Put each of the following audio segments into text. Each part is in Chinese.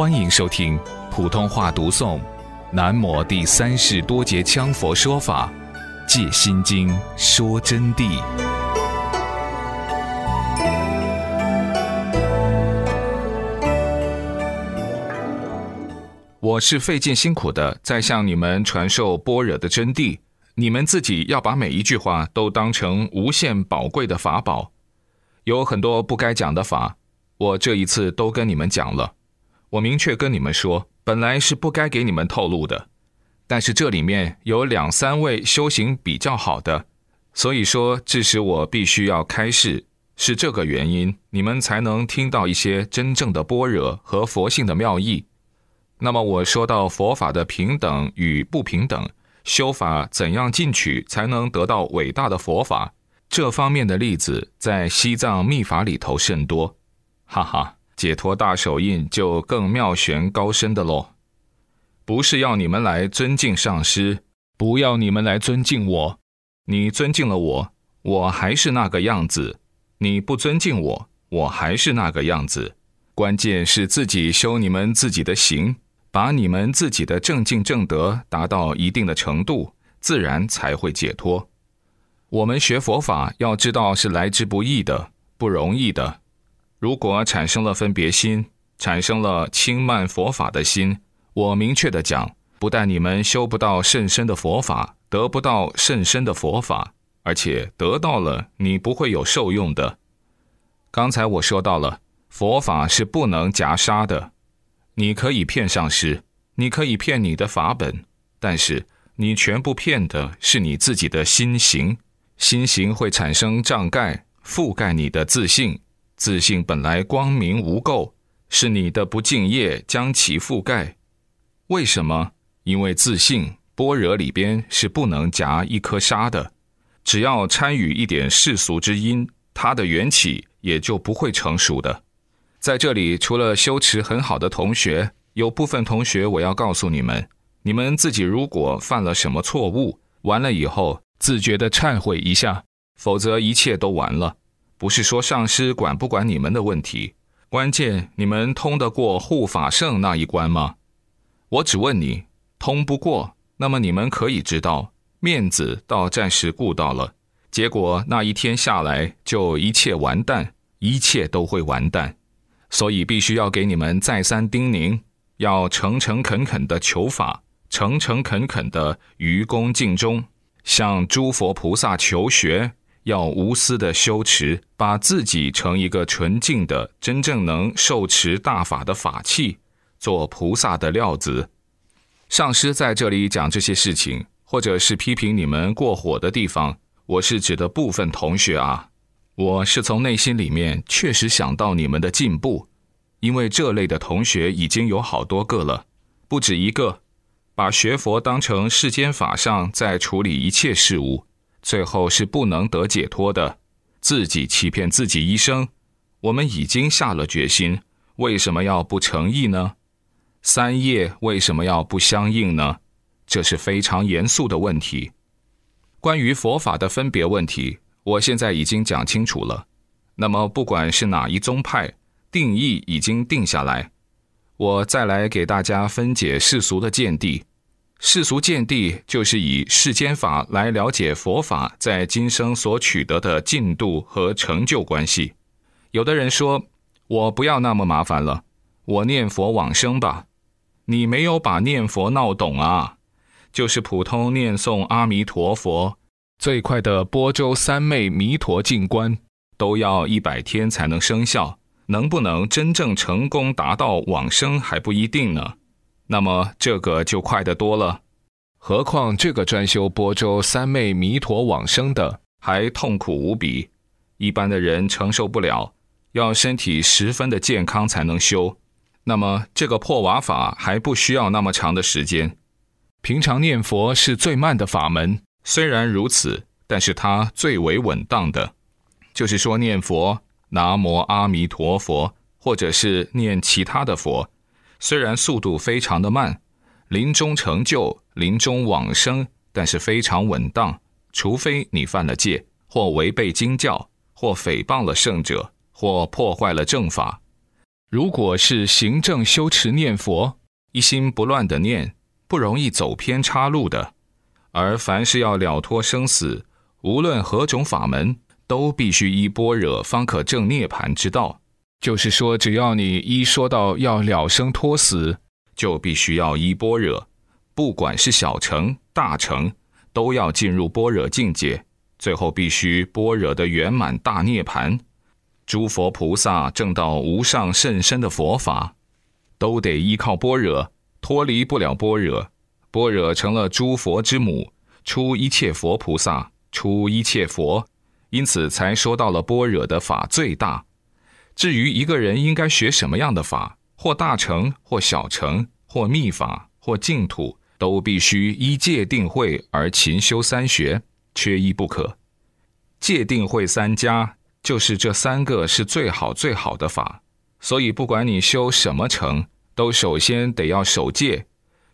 欢迎收听普通话读诵《南摩第三世多杰羌佛说法·借心经说真谛》。我是费尽辛苦的在向你们传授般若的真谛，你们自己要把每一句话都当成无限宝贵的法宝。有很多不该讲的法，我这一次都跟你们讲了。我明确跟你们说，本来是不该给你们透露的，但是这里面有两三位修行比较好的，所以说致使我必须要开示，是这个原因，你们才能听到一些真正的般若和佛性的妙义。那么我说到佛法的平等与不平等，修法怎样进取才能得到伟大的佛法，这方面的例子在西藏密法里头甚多，哈哈。解脱大手印就更妙玄高深的喽，不是要你们来尊敬上师，不要你们来尊敬我。你尊敬了我，我还是那个样子；你不尊敬我，我还是那个样子。关键是自己修你们自己的行，把你们自己的正境正德达到一定的程度，自然才会解脱。我们学佛法要知道是来之不易的，不容易的。如果产生了分别心，产生了轻慢佛法的心，我明确的讲，不但你们修不到甚深的佛法，得不到甚深的佛法，而且得到了，你不会有受用的。刚才我说到了，佛法是不能夹杀的。你可以骗上师，你可以骗你的法本，但是你全部骗的是你自己的心行，心行会产生障盖，覆盖你的自信。自信本来光明无垢，是你的不敬业将其覆盖。为什么？因为自信般若里边是不能夹一颗沙的，只要参与一点世俗之因，它的缘起也就不会成熟的。在这里，除了修持很好的同学，有部分同学我要告诉你们：你们自己如果犯了什么错误，完了以后自觉的忏悔一下，否则一切都完了。不是说上师管不管你们的问题，关键你们通得过护法圣那一关吗？我只问你，通不过，那么你们可以知道，面子倒暂时顾到了，结果那一天下来就一切完蛋，一切都会完蛋，所以必须要给你们再三叮咛，要诚诚恳恳的求法，诚诚恳恳的愚公尽忠，向诸佛菩萨求学。要无私的修持，把自己成一个纯净的、真正能受持大法的法器，做菩萨的料子。上师在这里讲这些事情，或者是批评你们过火的地方，我是指的部分同学啊。我是从内心里面确实想到你们的进步，因为这类的同学已经有好多个了，不止一个，把学佛当成世间法上在处理一切事物。最后是不能得解脱的，自己欺骗自己一生。我们已经下了决心，为什么要不诚意呢？三业为什么要不相应呢？这是非常严肃的问题。关于佛法的分别问题，我现在已经讲清楚了。那么，不管是哪一宗派，定义已经定下来，我再来给大家分解世俗的见地。世俗见地，就是以世间法来了解佛法在今生所取得的进度和成就关系。有的人说：“我不要那么麻烦了，我念佛往生吧。”你没有把念佛闹懂啊！就是普通念诵阿弥陀佛，最快的波州三昧弥陀净观，都要一百天才能生效，能不能真正成功达到往生还不一定呢。那么这个就快得多了，何况这个专修波州三昧弥陀往生的还痛苦无比，一般的人承受不了，要身体十分的健康才能修。那么这个破瓦法还不需要那么长的时间，平常念佛是最慢的法门，虽然如此，但是它最为稳当的，就是说念佛南无阿弥陀佛，或者是念其他的佛。虽然速度非常的慢，临终成就、临终往生，但是非常稳当。除非你犯了戒，或违背经教，或诽谤了圣者，或破坏了正法。如果是行正修持念佛，一心不乱的念，不容易走偏岔路的。而凡是要了脱生死，无论何种法门，都必须依般若方可证涅盘之道。就是说，只要你一说到要了生脱死，就必须要依般若，不管是小乘大乘，都要进入般若境界，最后必须般若的圆满大涅盘。诸佛菩萨证到无上甚深的佛法，都得依靠般若，脱离不了般若。般若成了诸佛之母，出一切佛菩萨，出一切佛，因此才说到了般若的法最大。至于一个人应该学什么样的法，或大乘，或小乘，或密法，或净土，都必须依戒定慧而勤修三学，缺一不可。戒定慧三家，就是这三个是最好最好的法。所以不管你修什么乘，都首先得要守戒，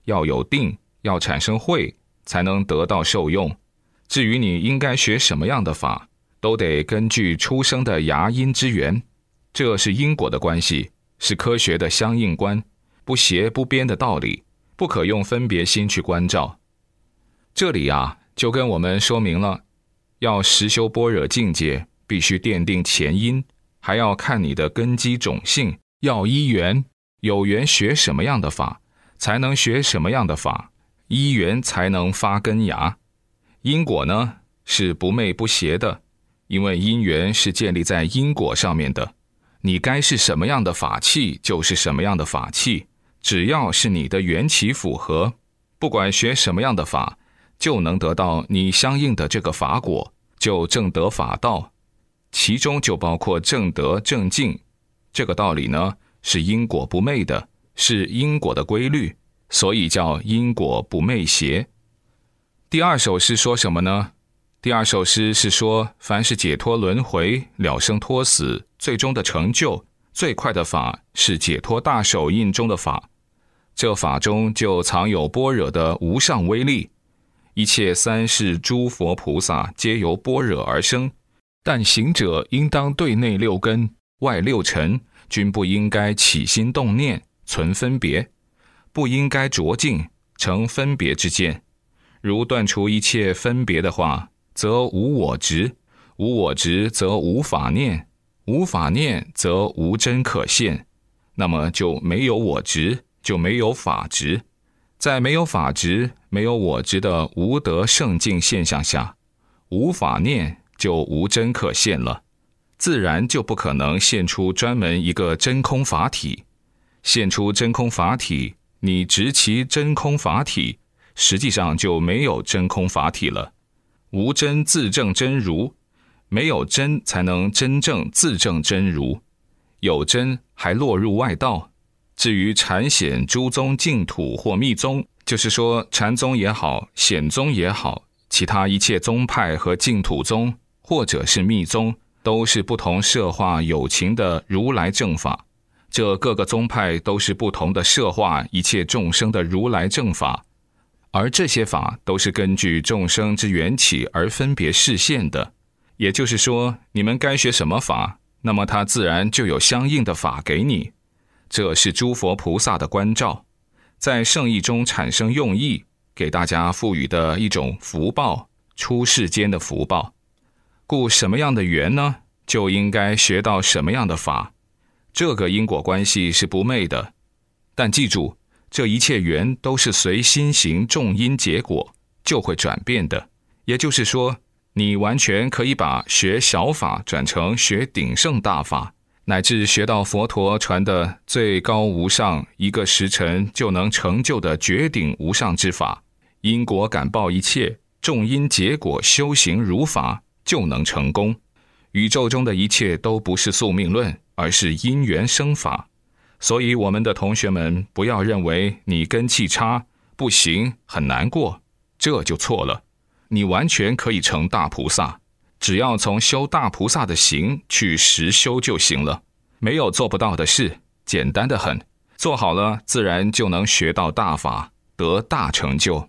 要有定。要产生慧，才能得到受用。至于你应该学什么样的法，都得根据出生的牙因之缘，这是因果的关系，是科学的相应观，不邪不边的道理，不可用分别心去关照。这里啊，就跟我们说明了，要实修般若境界，必须奠定前因，还要看你的根基种性，要依缘，有缘学什么样的法，才能学什么样的法。因缘才能发根芽，因果呢是不昧不邪的，因为因缘是建立在因果上面的。你该是什么样的法器，就是什么样的法器。只要是你的缘起符合，不管学什么样的法，就能得到你相应的这个法果，就正得法道。其中就包括正德正净，这个道理呢是因果不昧的，是因果的规律。所以叫因果不昧邪。第二首诗说什么呢？第二首诗是说，凡是解脱轮回、了生脱死，最终的成就最快的法是解脱大手印中的法。这法中就藏有般若的无上威力。一切三世诸佛菩萨皆由般若而生，但行者应当对内六根、外六尘，均不应该起心动念、存分别。不应该着境成分别之见，如断除一切分别的话，则无我执；无我执，则无法念；无法念，则无真可现。那么就没有我执，就没有法执。在没有法执、没有我执的无德圣境现象下，无法念就无真可现了，自然就不可能现出专门一个真空法体，现出真空法体。你执其真空法体，实际上就没有真空法体了。无真自证真如，没有真才能真正自证真如。有真还落入外道。至于禅显诸宗净土或密宗，就是说禅宗也好，显宗也好，其他一切宗派和净土宗或者是密宗，都是不同社化有情的如来正法。这各个宗派都是不同的摄化一切众生的如来正法，而这些法都是根据众生之缘起而分别示现的。也就是说，你们该学什么法，那么他自然就有相应的法给你。这是诸佛菩萨的关照，在圣意中产生用意，给大家赋予的一种福报，出世间的福报。故什么样的缘呢，就应该学到什么样的法。这个因果关系是不昧的，但记住，这一切缘都是随心行重因结果就会转变的。也就是说，你完全可以把学小法转成学鼎盛大法，乃至学到佛陀传的最高无上一个时辰就能成就的绝顶无上之法。因果感报一切，重因结果修行如法就能成功。宇宙中的一切都不是宿命论。而是因缘生法，所以我们的同学们不要认为你根气差不行很难过，这就错了。你完全可以成大菩萨，只要从修大菩萨的行去实修就行了，没有做不到的事，简单的很，做好了自然就能学到大法，得大成就。